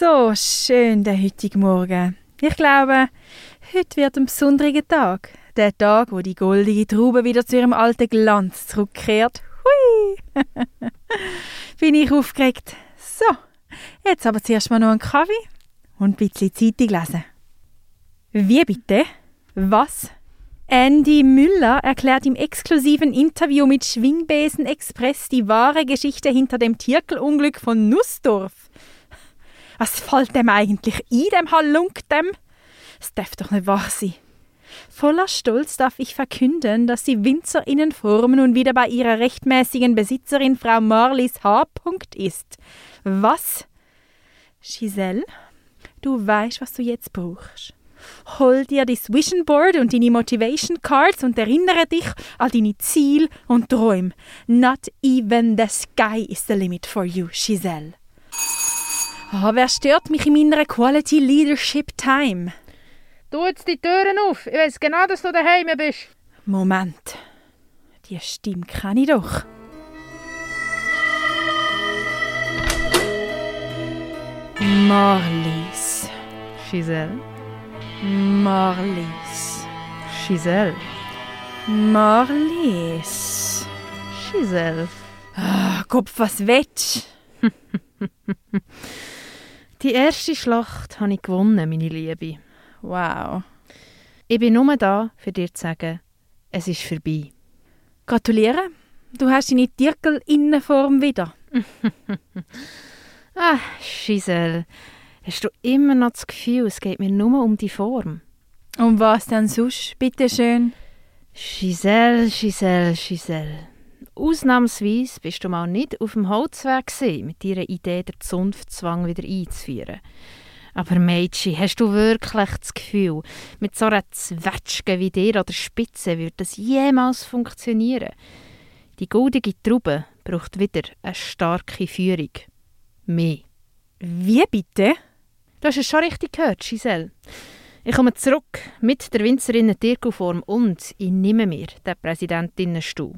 so schön, der heutige Morgen. Ich glaube, heute wird ein besonderer Tag. Der Tag, wo die goldige Traube wieder zu ihrem alten Glanz zurückkehrt. Hui! Bin ich aufgeregt. So, jetzt aber zuerst mal noch einen Kaffee und ein bisschen Zeitung lesen. Wie bitte? Was? Andy Müller erklärt im exklusiven Interview mit Schwingbesen Express die wahre Geschichte hinter dem Tierkelunglück von Nussdorf. Was fällt dem eigentlich ein, dem Halunk dem? Das darf doch nicht wahr sein. Voller Stolz darf ich verkünden, dass die Winzer Innenform nun wieder bei ihrer rechtmäßigen Besitzerin Frau Marlies H. ist. Was? Giselle, du weißt, was du jetzt brauchst. Hol dir das Vision Board und deine Motivation Cards und erinnere dich an deine Ziele und Träume. Not even the sky is the limit for you, Giselle. Oh, wer stört mich in meiner Quality Leadership Time? Tu jetzt die Türen auf. Ich weiß genau, dass du daheim bist. Moment. Die Stimme kenne ich doch. Marlies. Giselle. Marlies. Giselle. Marlies. Giselle. Ah, Kopf, was willst Die erste Schlacht habe ich gewonnen, meine Liebe. Wow. Ich bin nur da, für dir zu sagen, es ist vorbei. Gratuliere. Du hast deine Tierkel-Innenform wieder. Ah, Giselle, hast du immer noch das Gefühl, es geht mir nur um die Form? Und was denn sonst, bitteschön? Giselle, Giselle, Giselle. Ausnahmsweise bist du mal nicht auf dem Holzweg gewesen, mit deiner Idee, den Zunftzwang wieder einzuführen. Aber Mädchen, hast du wirklich das Gefühl, mit so einer Zwetschge wie dir oder Spitze würde das jemals funktionieren? Die goldige Traube braucht wieder eine starke Führung. Mehr. Wie bitte? Du hast es schon richtig gehört, Giselle. Ich komme zurück mit der Winzerinnen Tirkelform und ich nehme mir den Präsidentinnenstuhl.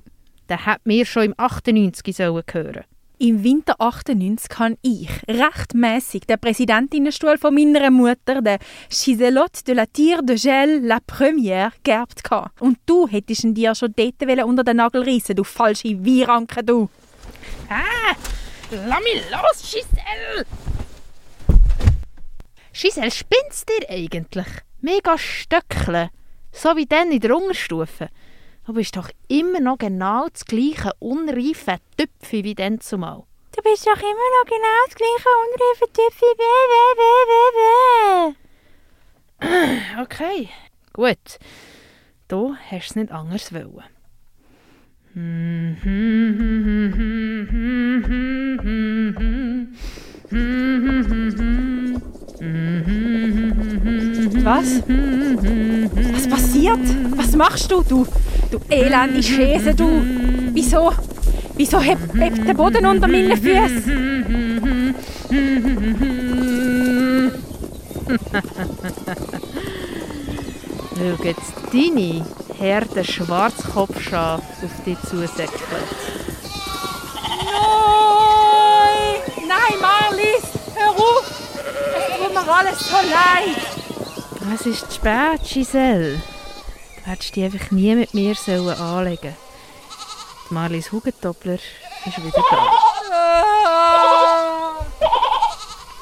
Der hat mir schon im 98 sollen gehören. Im Winter 98 kann ich rechtmäßig den Präsidentinnenstuhl von meiner Mutter, der Giselotte de la Tire de Gel la Première, geerbt. gehabt. Und du hättest ihn dir schon dort unter den Nagel reissen, du falsche Weiranke, du. Ah! Lass mich los, Giselle! Giselle, spinnst dir eigentlich? Mega Stöckle. So wie dann in der Unterstufe. Du bist doch immer noch genau das gleiche unreife Töpfi wie dann zumal. Du bist doch immer noch genau das gleiche unreife Töpfi. Weh, weh, weh, weh. Okay, gut. Du hast es nicht anders wollen. Was? Was passiert? Was machst du, du? Du elende Schäse, du! Wieso? Wieso hebt, hebt der Boden unter meinen Füßen? Schau jetzt deine Herde Schwarzkopfschaf auf dich zusäckelt. Nein! Nein, Marlies! Hör auf! Es tut mir alles so leid! Es ist zu spät, Giselle. Hättest dich einfach nie mit mir sollen anlegen Die Marlies Hugentoppler ist wieder da.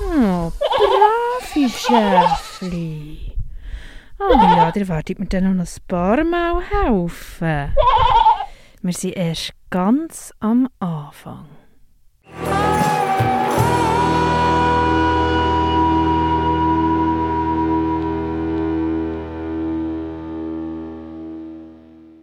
Oh, brave Schäfli. Oh ja, ihr werdet mir dann noch ein paar Mal helfen. Wir sind erst ganz am Anfang.